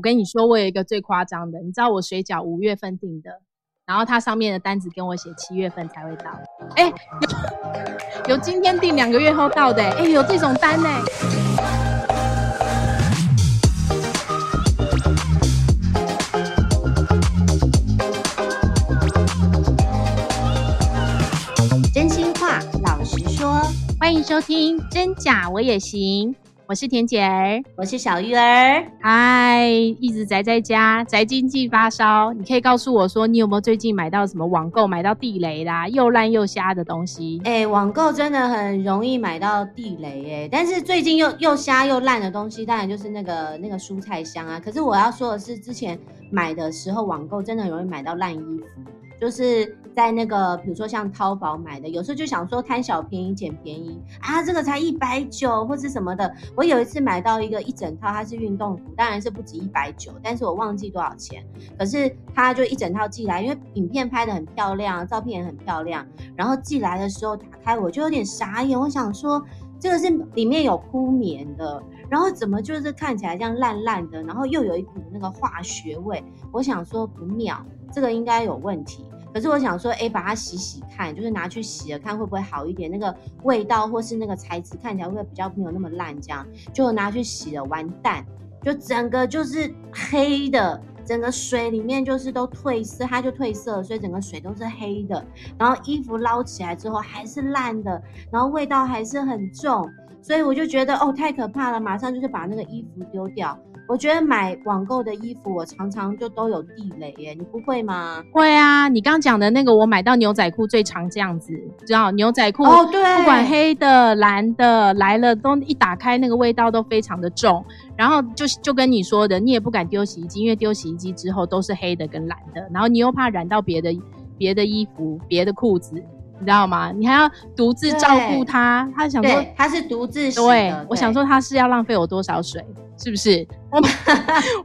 我跟你说，我有一个最夸张的，你知道我水饺五月份订的，然后它上面的单子跟我写七月份才会到。哎、欸，有有今天订两个月后到的、欸，哎、欸，有这种单呢、欸。真心话，老实说，欢迎收听真假我也行。我是田姐儿，我是小玉儿。嗨，一直宅在家，宅经济发烧。你可以告诉我说，你有没有最近买到什么网购买到地雷啦，又烂又瞎的东西？哎、欸，网购真的很容易买到地雷哎、欸。但是最近又又瞎又烂的东西，当然就是那个那个蔬菜箱啊。可是我要说的是，之前买的时候网购真的很容易买到烂衣服，就是。在那个，比如说像淘宝买的，有时候就想说贪小便宜捡便宜啊，这个才一百九或是什么的。我有一次买到一个一整套，它是运动服，当然是不止一百九，但是我忘记多少钱。可是它就一整套寄来，因为影片拍的很漂亮，照片也很漂亮。然后寄来的时候打开，我就有点傻眼，我想说这个是里面有铺棉的，然后怎么就是看起来这样烂烂的，然后又有一股那个化学味，我想说不妙，这个应该有问题。可是我想说，哎，把它洗洗看，就是拿去洗了看会不会好一点，那个味道或是那个材质看起来会比较没有那么烂，这样就拿去洗了，完蛋，就整个就是黑的，整个水里面就是都褪色，它就褪色，所以整个水都是黑的，然后衣服捞起来之后还是烂的，然后味道还是很重，所以我就觉得哦，太可怕了，马上就是把那个衣服丢掉。我觉得买网购的衣服，我常常就都有地雷耶，你不会吗？会啊，你刚刚讲的那个，我买到牛仔裤最常这样子，知道牛仔裤哦，对，不管黑的、蓝的来了，都一打开那个味道都非常的重，然后就就跟你说的，你也不敢丢洗衣机，因为丢洗衣机之后都是黑的跟蓝的，然后你又怕染到别的别的衣服、别的裤子。你知道吗？你还要独自照顾他，他想说他是独自洗的。对，我想说他是要浪费我多少水，是不是？我买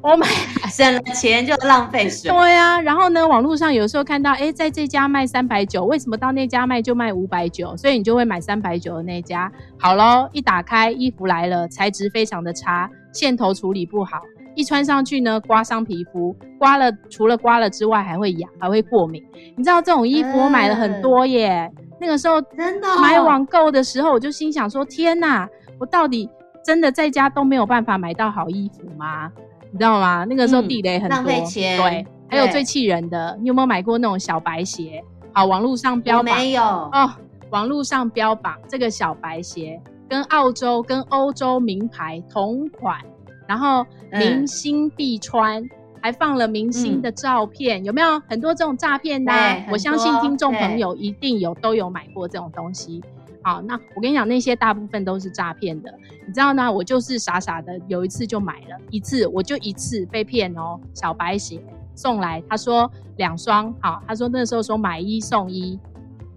我买省了钱就浪费水。对啊，然后呢，网络上有时候看到，哎，在这家卖三百九，为什么到那家卖就卖五百九？所以你就会买三百九的那家。好喽，一打开衣服来了，材质非常的差，线头处理不好。一穿上去呢，刮伤皮肤，刮了除了刮了之外，还会痒，还会过敏。你知道这种衣服我买了很多耶。嗯、那个时候真的买网购的时候，我就心想说：天哪，我到底真的在家都没有办法买到好衣服吗？你知道吗？那个时候地雷很多，嗯、浪费钱。对，还有最气人的，你有没有买过那种小白鞋？好，网络上标榜没有哦，网络上标榜这个小白鞋跟澳洲跟欧洲名牌同款。然后明星必穿，嗯、还放了明星的照片，嗯、有没有很多这种诈骗的？我相信听众朋友一定有都有买过这种东西。好，那我跟你讲，那些大部分都是诈骗的。你知道呢？我就是傻傻的，有一次就买了一次，我就一次被骗哦。小白鞋送来，他说两双，好，他说那时候说买一送一，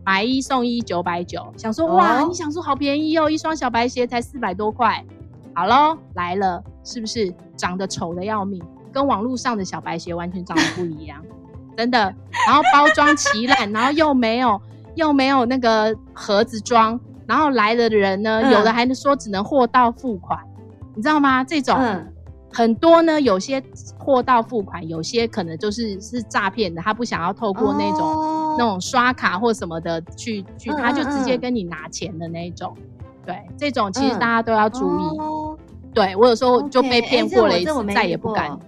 买一送一九百九，想说哇，你想说好便宜哦，一双小白鞋才四百多块。好喽，来了，是不是长得丑的要命？跟网络上的小白鞋完全长得不一样，真的。然后包装奇烂，然后又没有又没有那个盒子装，然后来的人呢，嗯、有的还能说只能货到付款，你知道吗？这种、嗯、很多呢，有些货到付款，有些可能就是是诈骗的，他不想要透过那种、哦、那种刷卡或什么的去去，他就直接跟你拿钱的那种。对，这种其实大家都要注意。嗯哦对，我有时候就被骗过了一次，欸、再也不敢，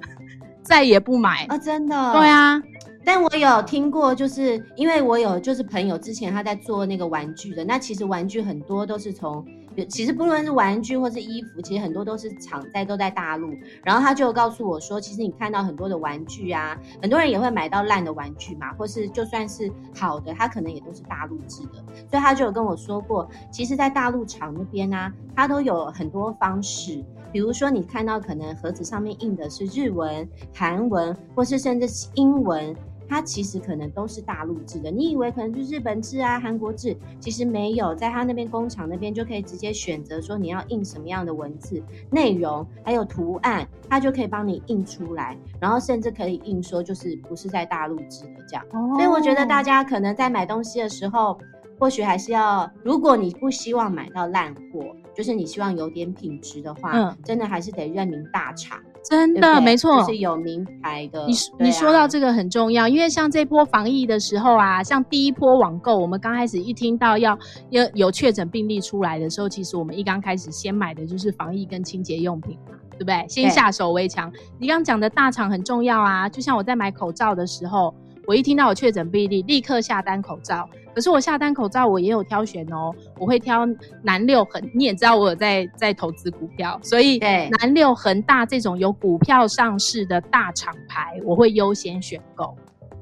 再也不买啊、哦！真的。对啊，但我有听过，就是因为我有就是朋友之前他在做那个玩具的，那其实玩具很多都是从。其实不论是玩具或是衣服，其实很多都是厂在都在大陆。然后他就告诉我说，其实你看到很多的玩具啊，很多人也会买到烂的玩具嘛，或是就算是好的，他可能也都是大陆制的。所以他就有跟我说过，其实，在大陆厂那边啊，他都有很多方式，比如说你看到可能盒子上面印的是日文、韩文，或是甚至是英文。它其实可能都是大陆制的，你以为可能是日本制啊、韩国制，其实没有，在他那边工厂那边就可以直接选择说你要印什么样的文字内容，还有图案，它就可以帮你印出来，然后甚至可以印说就是不是在大陆制的这样。哦。所以我觉得大家可能在买东西的时候，或许还是要，如果你不希望买到烂货，就是你希望有点品质的话，嗯，真的还是得认明大厂。真的没错，就是有名牌的。你、啊、你说到这个很重要，因为像这波防疫的时候啊，像第一波网购，我们刚开始一听到要要有确诊病例出来的时候，其实我们一刚开始先买的就是防疫跟清洁用品嘛，对不对？先下手为强。你刚刚讲的大厂很重要啊，就像我在买口罩的时候。我一听到有确诊病例，立刻下单口罩。可是我下单口罩，我也有挑选哦，我会挑南六恒。你也知道我有在在投资股票，所以南六恒大这种有股票上市的大厂牌，我会优先选购。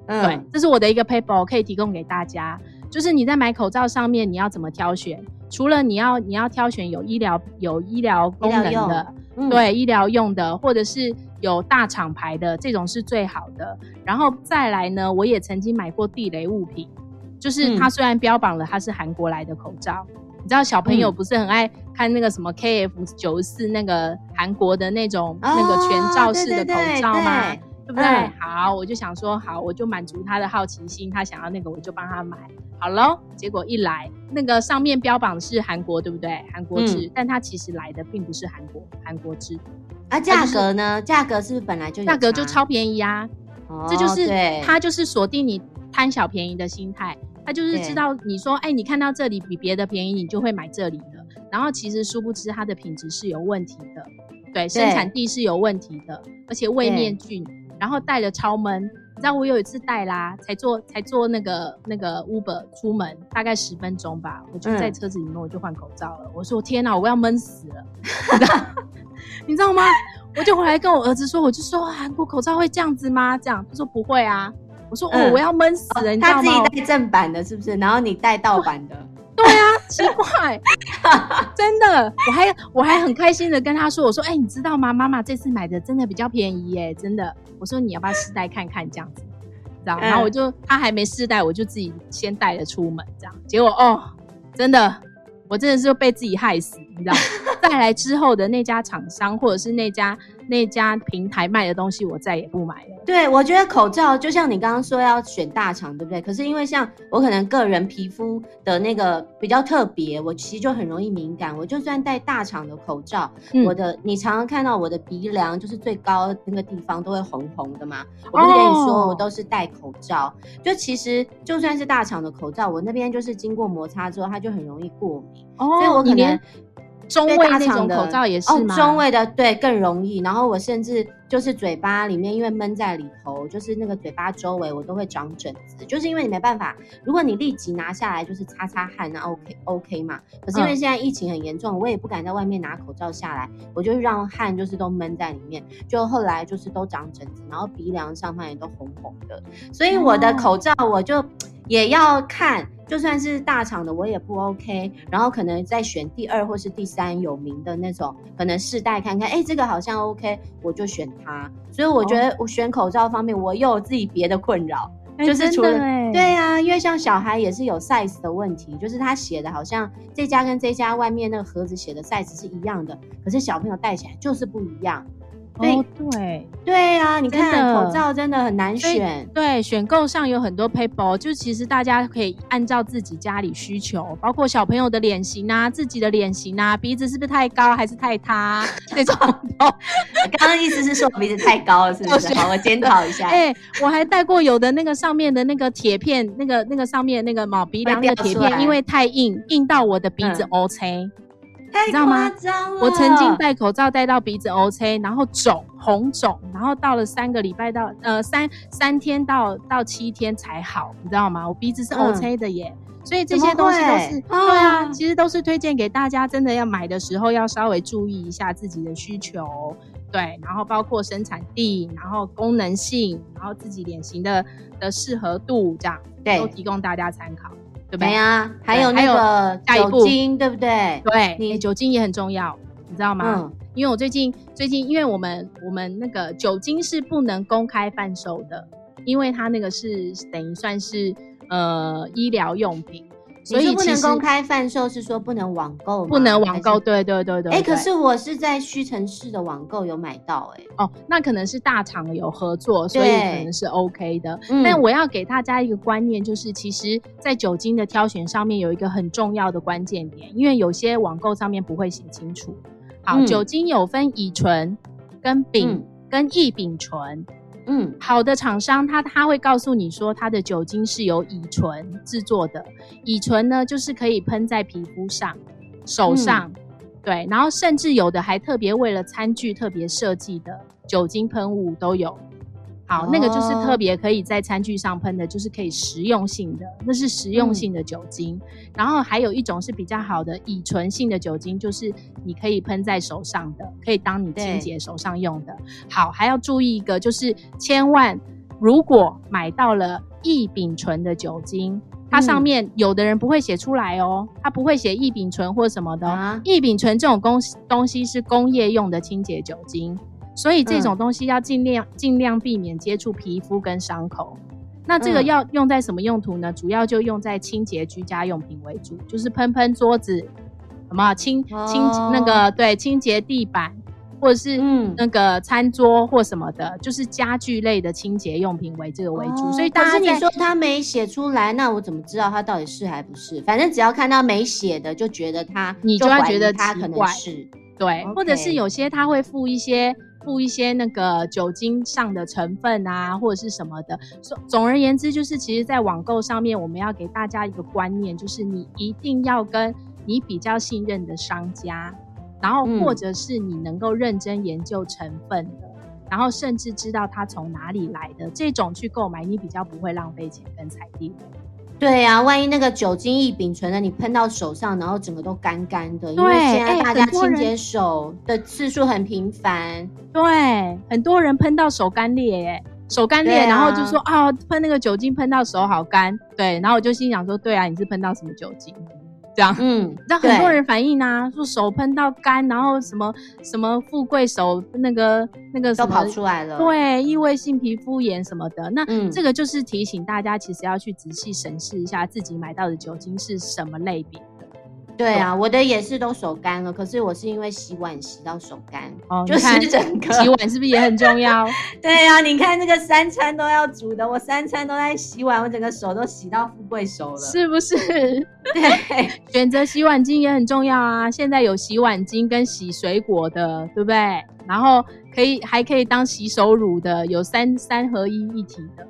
嗯，对，这是我的一个 paper，可以提供给大家。就是你在买口罩上面，你要怎么挑选？除了你要你要挑选有医疗有医疗功能的，嗯、对，医疗用的，或者是。有大厂牌的这种是最好的，然后再来呢，我也曾经买过地雷物品，就是它虽然标榜了它是韩国来的口罩，嗯、你知道小朋友不是很爱看那个什么 KF 九十四那个韩国的那种、哦、那个全罩式的口罩吗？对，对，对，对，对不对？嗯、好，我就想说好，我就满足他的好奇心，他想要那个我就帮他买，好喽。结果一来，那个上面标榜的是韩国，对不对？韩国制，嗯、但它其实来的并不是韩国韩国制。啊，价格呢？价格是不是本来就？价格就超便宜啊！哦、这就是他就是锁定你贪小便宜的心态，他就是知道你说，哎，你看到这里比别的便宜，你就会买这里的。然后其实殊不知它的品质是有问题的，对，对生产地是有问题的，而且位面菌，然后带了超闷。你知道我有一次带啦，才坐才坐那个那个 Uber 出门，大概十分钟吧，我就在车子里面，我就换口罩了。嗯、我说天哪，我要闷死了！你知道吗？我就回来跟我儿子说，我就说韩国口罩会这样子吗？这样他说不会啊。我说哦，嗯、我要闷死了，你知道吗？他自己带正版的，是不是？然后你带盗版的。奇怪，真的，我还我还很开心的跟他说，我说哎、欸，你知道吗？妈妈这次买的真的比较便宜耶，真的。我说你要不要试戴看看这样子，知道？然后我就他还没试戴，我就自己先带了出门，这样。结果哦，真的，我真的是被自己害死，你知道？再来之后的那家厂商或者是那家。那家平台卖的东西，我再也不买了。对，我觉得口罩就像你刚刚说要选大厂，对不对？可是因为像我可能个人皮肤的那个比较特别，我其实就很容易敏感。我就算戴大厂的口罩，嗯、我的你常常看到我的鼻梁就是最高那个地方都会红红的嘛。我不是跟你说，我都是戴口罩。哦、就其实就算是大厂的口罩，我那边就是经过摩擦之后，它就很容易过敏。哦，所以我可能。中卫那种口罩也是吗？哦，中位的对更容易。然后我甚至就是嘴巴里面，因为闷在里头，就是那个嘴巴周围我都会长疹子，就是因为你没办法。如果你立即拿下来就是擦擦汗，那 OK OK 嘛。可是因为现在疫情很严重，我也不敢在外面拿口罩下来，我就让汗就是都闷在里面。就后来就是都长疹子，然后鼻梁上方也都红红的。所以我的口罩我就也要看。就算是大厂的，我也不 OK。然后可能再选第二或是第三有名的那种，可能试戴看看，哎，这个好像 OK，我就选它。所以我觉得我选口罩方面，我又有自己别的困扰，哦、就是除了对啊，因为像小孩也是有 size 的问题，就是他写的好像这家跟这家外面那个盒子写的 size 是一样的，可是小朋友戴起来就是不一样。对、哦、对对啊，你看口罩真的很难选。对，选购上有很多 paper，就其实大家可以按照自己家里需求，包括小朋友的脸型啊，自己的脸型啊，鼻子是不是太高还是太塌这种。刚刚意思是说鼻子太高了，是不是？好，我检讨一下。哎、欸，我还戴过有的那个上面的那个铁片，那个那个上面那个毛鼻梁那个铁片，因为太硬，硬到我的鼻子 O C。嗯太夸张了！我曾经戴口罩戴到鼻子 OK，然后肿红肿，然后到了三个礼拜到呃三三天到到七天才好，你知道吗？我鼻子是 OK 的耶，嗯、所以这些东西都是对啊，其实都是推荐给大家，真的要买的时候要稍微注意一下自己的需求，对，然后包括生产地，然后功能性，然后自己脸型的的适合度，这样对，都提供大家参考。对不对啊？还有那个酒精，对不对？对，你酒精也很重要，你知道吗？嗯，因为我最近最近，因为我们我们那个酒精是不能公开贩售的，因为它那个是等于算是呃医疗用品。所以不能公开贩售，是说不能网购？不能网购，对对对对。哎，可是我是在屈臣氏的网购有买到，哎，哦，那可能是大厂有合作，所以可能是 OK 的。但我要给大家一个观念，就是其实，在酒精的挑选上面有一个很重要的关键点，因为有些网购上面不会写清楚。好，酒精有分乙醇跟丙跟异丙醇。嗯，好的厂商他他会告诉你说，它的酒精是由乙醇制作的。乙醇呢，就是可以喷在皮肤上、手上，嗯、对，然后甚至有的还特别为了餐具特别设计的酒精喷雾都有。好，那个就是特别可以在餐具上喷的，就是可以食用性的，那是食用性的酒精。嗯、然后还有一种是比较好的乙醇性的酒精，就是你可以喷在手上的，可以当你清洁手上用的。好，还要注意一个，就是千万如果买到了异丙醇的酒精，它上面有的人不会写出来哦，它不会写异丙醇或什么的。异丙醇这种东东西是工业用的清洁酒精。所以这种东西要尽量尽、嗯、量避免接触皮肤跟伤口。那这个要用在什么用途呢？嗯、主要就用在清洁居家用品为主，就是喷喷桌子，什么清清、哦、那个对清洁地板，或者是那个餐桌或什么的，嗯、就是家具类的清洁用品为这个为主。哦、所以，但是你说他没写出来，那我怎么知道他到底是还不是？反正只要看到没写的，就觉得他，你就要觉得他可能是对，或者是有些他会附一些。附一些那个酒精上的成分啊，或者是什么的。总总而言之，就是其实，在网购上面，我们要给大家一个观念，就是你一定要跟你比较信任的商家，然后或者是你能够认真研究成分的，嗯、然后甚至知道它从哪里来的这种去购买，你比较不会浪费钱跟踩地雷。对呀、啊，万一那个酒精异丙醇的你喷到手上，然后整个都干干的，因为现在大家清洁手的次数很频繁，对，很多人喷到手干裂，耶，手干裂，啊、然后就说啊，喷那个酒精喷到手好干，对，然后我就心想说，对啊，你是喷到什么酒精？这样，嗯，让很多人反映啊，说手喷到干，然后什么什么富贵手那个那个什么都跑出来了，对，异位性皮肤炎什么的。那、嗯、这个就是提醒大家，其实要去仔细审视一下自己买到的酒精是什么类别。对啊，我的也是都手干了，可是我是因为洗碗洗到手干，哦，就是整个洗碗是不是也很重要？对啊，你看那个三餐都要煮的，我三餐都在洗碗，我整个手都洗到富贵手了，是不是？对，选择洗碗巾也很重要啊。现在有洗碗巾跟洗水果的，对不对？然后可以还可以当洗手乳的，有三三合一一体的。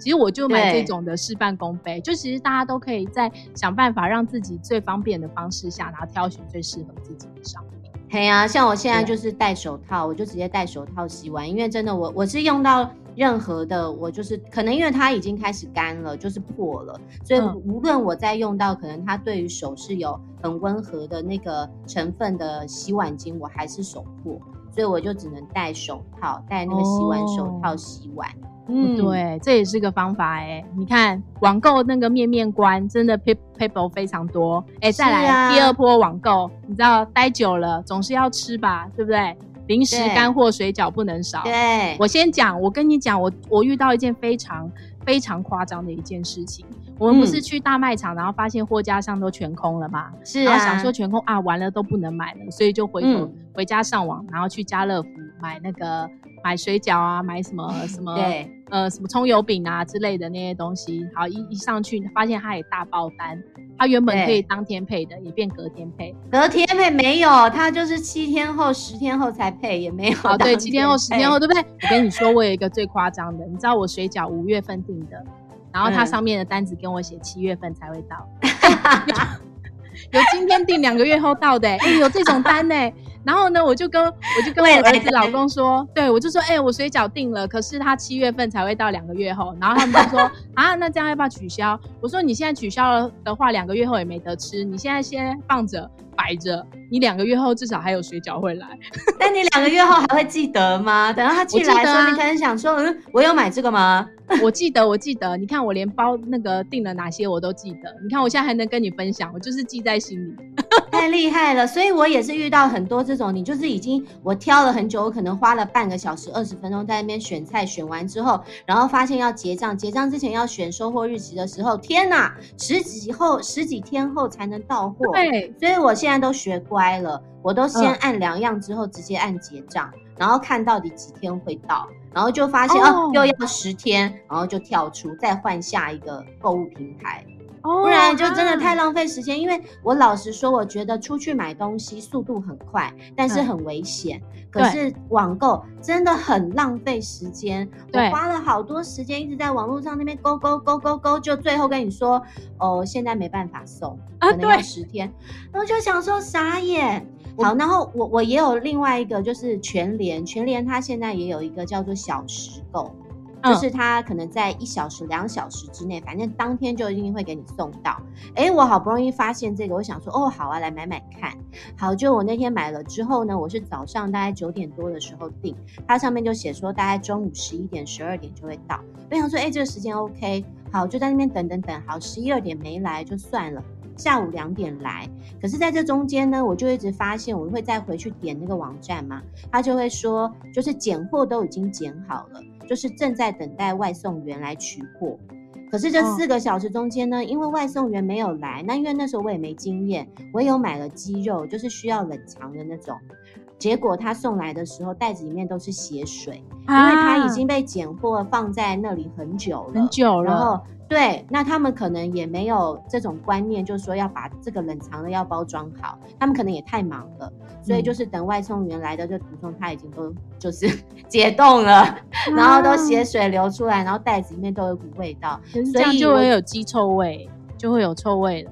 其实我就买这种的事半功倍，就其实大家都可以在想办法让自己最方便的方式下，然后挑选最适合自己的商品。嘿啊，像我现在就是戴手套，我就直接戴手套洗碗，因为真的我我是用到任何的，我就是可能因为它已经开始干了，就是破了，所以无论我在用到可能它对于手是有很温和的那个成分的洗碗巾，我还是手破，所以我就只能戴手套，戴那个洗碗手套洗碗。哦嗯，对，这也是个方法哎、欸。你看网购那个面面观，真的 people 非常多哎、欸。再来、啊、第二波网购，你知道待久了总是要吃吧，对不对？零食干货水饺不能少。对，我先讲，我跟你讲，我我遇到一件非常非常夸张的一件事情。我们不是去大卖场，然后发现货架上都全空了吗？是、啊，然后想说全空啊，完了都不能买了，所以就回头、嗯、回家上网，然后去家乐福买那个。买水饺啊，买什么什么，对，呃，什么葱油饼啊之类的那些东西，好，一一上去发现它也大爆单，它原本可以当天配的，也变隔天配，隔天配没有，它就是七天后、十天后才配，也没有。好，对，七天后、十天后，对不对？我跟你说，我有一个最夸张的，你知道我水饺五月份订的，然后它上面的单子跟我写七月份才会到，有今天订两个月后到的，哎，有这种单呢。然后呢，我就跟我就跟我儿子老公说，对，我就说，哎、欸，我水饺订了，可是他七月份才会到，两个月后。然后他们就说，啊，那这样要不要取消？我说，你现在取消了的话，两个月后也没得吃。你现在先放着摆着，你两个月后至少还有水饺会来。但你两个月后还会记得吗？等到他寄来的时候，你可能想说，嗯，我有买这个吗？我记得，我记得，你看我连包那个订了哪些我都记得。你看我现在还能跟你分享，我就是记在心里，太厉害了。所以我也是遇到很多这种，你就是已经我挑了很久，我可能花了半个小时、二十分钟在那边选菜，选完之后，然后发现要结账，结账之前要选收货日期的时候，天哪，十几后十几天后才能到货。对，所以我现在都学乖了，我都先按两样之后直接按结账，然后看到底几天会到。然后就发现哦，哦，又要十天，然后就跳出，再换下一个购物平台。不然就真的太浪费时间。因为我老实说，我觉得出去买东西速度很快，但是很危险。可是网购真的很浪费时间，我花了好多时间一直在网络上那边勾勾勾勾勾，就最后跟你说，哦，现在没办法送，可能要十天。然后就想说傻眼。好，然后我我也有另外一个，就是全联，全联它现在也有一个叫做小时购。就是他可能在一小时、两小时之内，反正当天就一定会给你送到。哎，我好不容易发现这个，我想说，哦，好啊，来买买看。好，就我那天买了之后呢，我是早上大概九点多的时候订，它上面就写说大概中午十一点、十二点就会到。我想说，哎，这个时间 OK，好，就在那边等等等。好，十一二点没来就算了，下午两点来。可是在这中间呢，我就一直发现，我会再回去点那个网站嘛，他就会说，就是拣货都已经拣好了。就是正在等待外送员来取货，可是这四个小时中间呢，哦、因为外送员没有来，那因为那时候我也没经验，我也有买了鸡肉，就是需要冷藏的那种，结果他送来的时候袋子里面都是血水，啊、因为他已经被拣货放在那里很久了，很久了，然后。对，那他们可能也没有这种观念，就是说要把这个冷藏的要包装好，他们可能也太忙了，所以就是等外送员来的这途中，他已经都 就是解冻了，啊、然后都血水流出来，然后袋子里面都有股味道，所以就会有鸡臭味，就会有臭味了。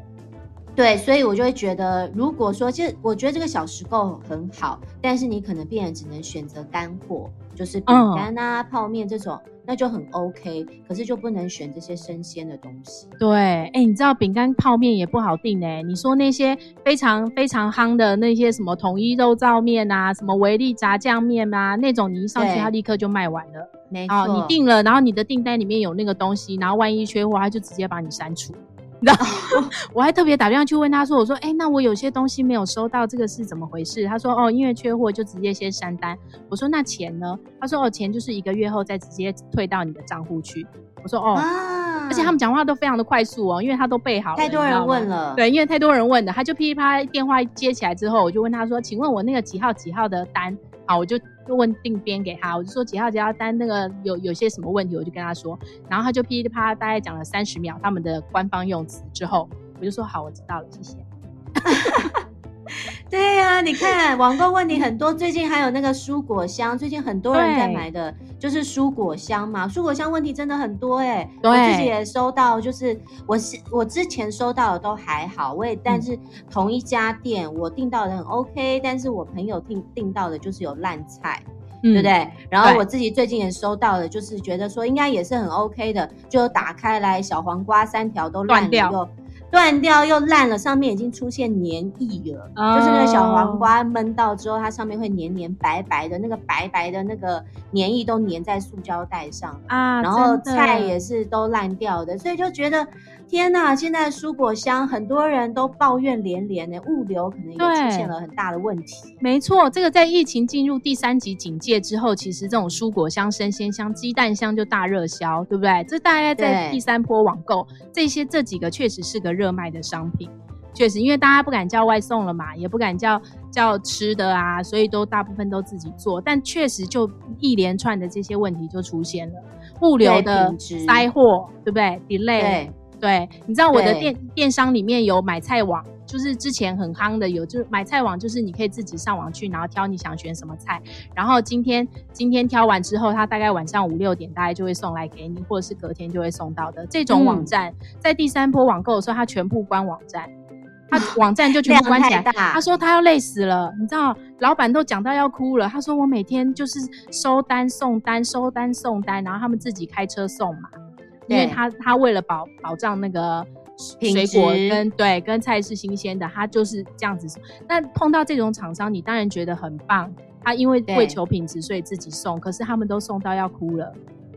对，所以我就会觉得，如果说，其实我觉得这个小时购很好，但是你可能变成只能选择干货，就是饼干啊、嗯、泡面这种。那就很 OK，可是就不能选这些生鲜的东西。对，哎、欸，你知道饼干泡面也不好定哎、欸。你说那些非常非常夯的那些什么统一肉燥面啊，什么维力炸酱面啊，那种你一上去它立刻就卖完了。没错，你定了，然后你的订单里面有那个东西，然后万一缺货，它就直接把你删除。然后我还特别打电话去问他说：“我说，哎、欸，那我有些东西没有收到，这个是怎么回事？”他说：“哦，因为缺货，就直接先删单。”我说：“那钱呢？”他说：“哦，钱就是一个月后再直接退到你的账户去。”我说：“哦，啊、而且他们讲话都非常的快速哦，因为他都备好了。”太多人问了，对，因为太多人问了，他就噼里啪啦电话接起来之后，我就问他说：“请问我那个几号几号的单？”好，我就。就问定编给他，我就说几号几号单，那个有有些什么问题，我就跟他说，然后他就噼里啪啦大概讲了三十秒他们的官方用词之后，我就说好，我知道了，谢谢。对呀、啊，你看网购问题很多，最近还有那个蔬果箱，最近很多人在买的就是蔬果箱嘛。蔬果箱问题真的很多哎、欸，我自己也收到，就是我是我之前收到的都还好，我也但是同一家店我订到的很 OK，但是我朋友订订到的就是有烂菜，嗯、对不对？然后我自己最近也收到了，就是觉得说应该也是很 OK 的，就打开来小黄瓜三条都烂掉。断掉又烂了，上面已经出现黏液了，oh. 就是那个小黄瓜焖到之后，它上面会黏黏白白的，那个白白的那个黏液都粘在塑胶袋上啊，然后菜也是都烂掉的，所以就觉得。天呐，现在蔬果箱很多人都抱怨连连呢，物流可能也出现了很大的问题。没错，这个在疫情进入第三级警戒之后，其实这种蔬果箱、生鲜箱、鸡蛋箱就大热销，对不对？这大概在第三波网购，对这些这几个确实是个热卖的商品。确实，因为大家不敢叫外送了嘛，也不敢叫叫吃的啊，所以都大部分都自己做。但确实就一连串的这些问题就出现了，物流的塞货，对，对不对？delay。对对，你知道我的电电商里面有买菜网，就是之前很夯的，有就是买菜网，就是你可以自己上网去，然后挑你想选什么菜，然后今天今天挑完之后，他大概晚上五六点大概就会送来给你，或者是隔天就会送到的这种网站，嗯、在第三波网购的时候，他全部关网站，他网站就全部关起来。他说他要累死了，你知道，老板都讲到要哭了。他说我每天就是收单送单，收单送单，然后他们自己开车送嘛。因为他他为了保保障那个水果跟对跟菜是新鲜的，他就是这样子。那碰到这种厂商，你当然觉得很棒。他因为为求品质，所以自己送，可是他们都送到要哭了。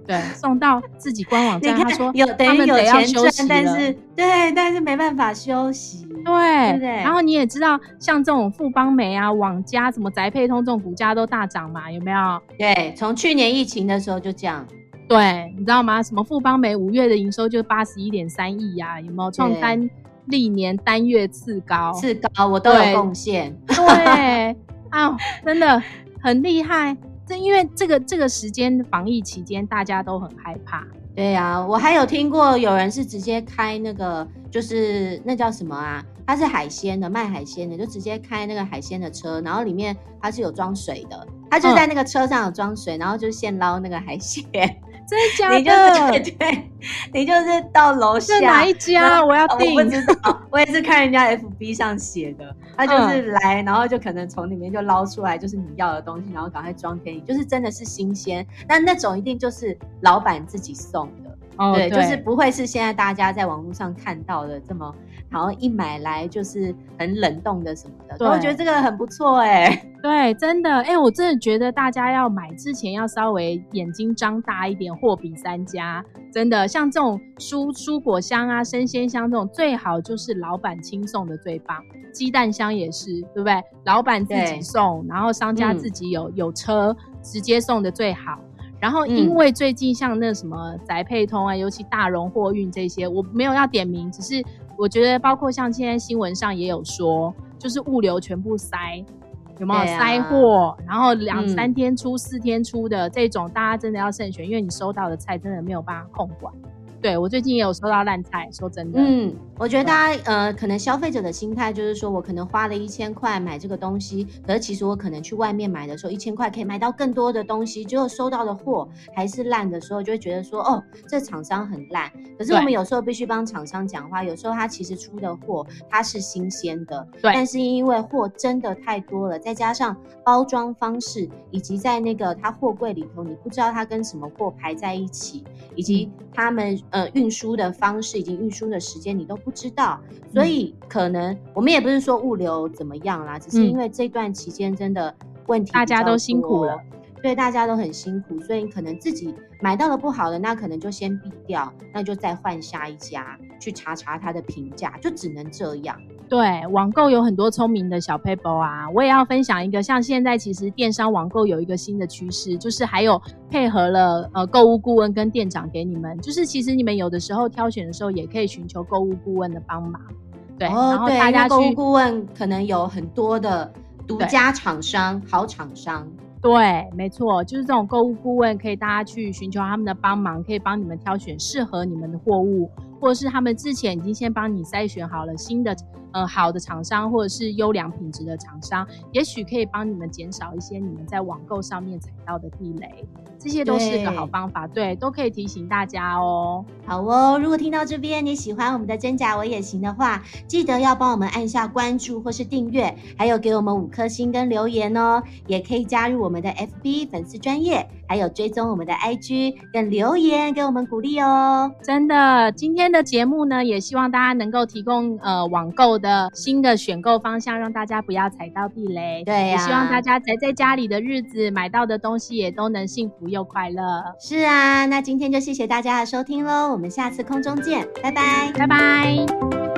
对，送到自己官网站，看他说有他们得要休息，但是对，但是没办法休息。对，对对然后你也知道，像这种富邦美啊、网家、什么宅配通这种股价都大涨嘛，有没有？对，从去年疫情的时候就这样。对，你知道吗？什么富邦美五月的营收就八十一点三亿呀？有没有创单历年单月次高？次高，我都有贡献。对，啊，真的很厉害。这因为这个这个时间防疫期间，大家都很害怕。对啊，我还有听过有人是直接开那个，就是那叫什么啊？它是海鲜的，卖海鲜的，就直接开那个海鲜的车，然后里面它是有装水的，它就在那个车上有装水，嗯、然后就现捞那个海鲜。真的？你就是对，你就是到楼下哪一家？我要订。我不知道，我也是看人家 FB 上写的，他就是来，然后就可能从里面就捞出来，就是你要的东西，然后赶快装给你，就是真的是新鲜。那那种一定就是老板自己送，哦、对，就是不会是现在大家在网络上看到的这么。然后一买来就是很冷冻的什么的，对，我觉得这个很不错哎、欸。对，真的哎、欸，我真的觉得大家要买之前要稍微眼睛张大一点，货比三家。真的，像这种蔬蔬果香啊、生鲜香这种，最好就是老板亲送的最棒。鸡蛋香也是，对不对？老板自己送，然后商家自己有、嗯、有车直接送的最好。然后因为最近像那什么宅配通啊，尤其大荣货运这些，我没有要点名，只是。我觉得包括像现在新闻上也有说，就是物流全部塞，有没有塞货？啊、然后两三天出、四天出的这种，大家真的要慎选，因为你收到的菜真的没有办法控管。对，我最近也有收到烂菜，说真的。嗯，我觉得大家呃，可能消费者的心态就是说，我可能花了一千块买这个东西，可是其实我可能去外面买的时候，一千块可以买到更多的东西，结果收到的货还是烂的时候，就会觉得说，哦，这厂商很烂。可是我们有时候必须帮厂商讲话，有时候他其实出的货它是新鲜的，对，但是因为货真的太多了，再加上包装方式，以及在那个他货柜里头，你不知道他跟什么货排在一起，以及他们。呃，运输的方式以及运输的时间你都不知道，所以可能我们也不是说物流怎么样啦，只是因为这段期间真的问题，大家都辛苦了，对，大家都很辛苦，所以可能自己买到了不好的，那可能就先避掉，那就再换下一家去查查它的评价，就只能这样。对，网购有很多聪明的小 paper 啊，我也要分享一个。像现在其实电商网购有一个新的趋势，就是还有配合了呃购物顾问跟店长给你们，就是其实你们有的时候挑选的时候也可以寻求购物顾问的帮忙。对，哦、然后大家购物顾问可能有很多的独家厂商、好厂商。对，没错，就是这种购物顾问可以大家去寻求他们的帮忙，可以帮你们挑选适合你们的货物，或者是他们之前已经先帮你筛选好了新的。呃，好的厂商或者是优良品质的厂商，也许可以帮你们减少一些你们在网购上面踩到的地雷，这些都是个好方法，对，对，都可以提醒大家哦。好哦，如果听到这边你喜欢我们的真假我也行的话，记得要帮我们按下关注或是订阅，还有给我们五颗星跟留言哦，也可以加入我们的 FB 粉丝专业，还有追踪我们的 IG 跟留言给我们鼓励哦。真的，今天的节目呢，也希望大家能够提供呃网购的新的选购方向，让大家不要踩到地雷。对呀、啊，也希望大家宅在家里的日子，买到的东西也都能幸福又快乐。是啊，那今天就谢谢大家的收听喽，我们下次空中见，拜拜，拜拜。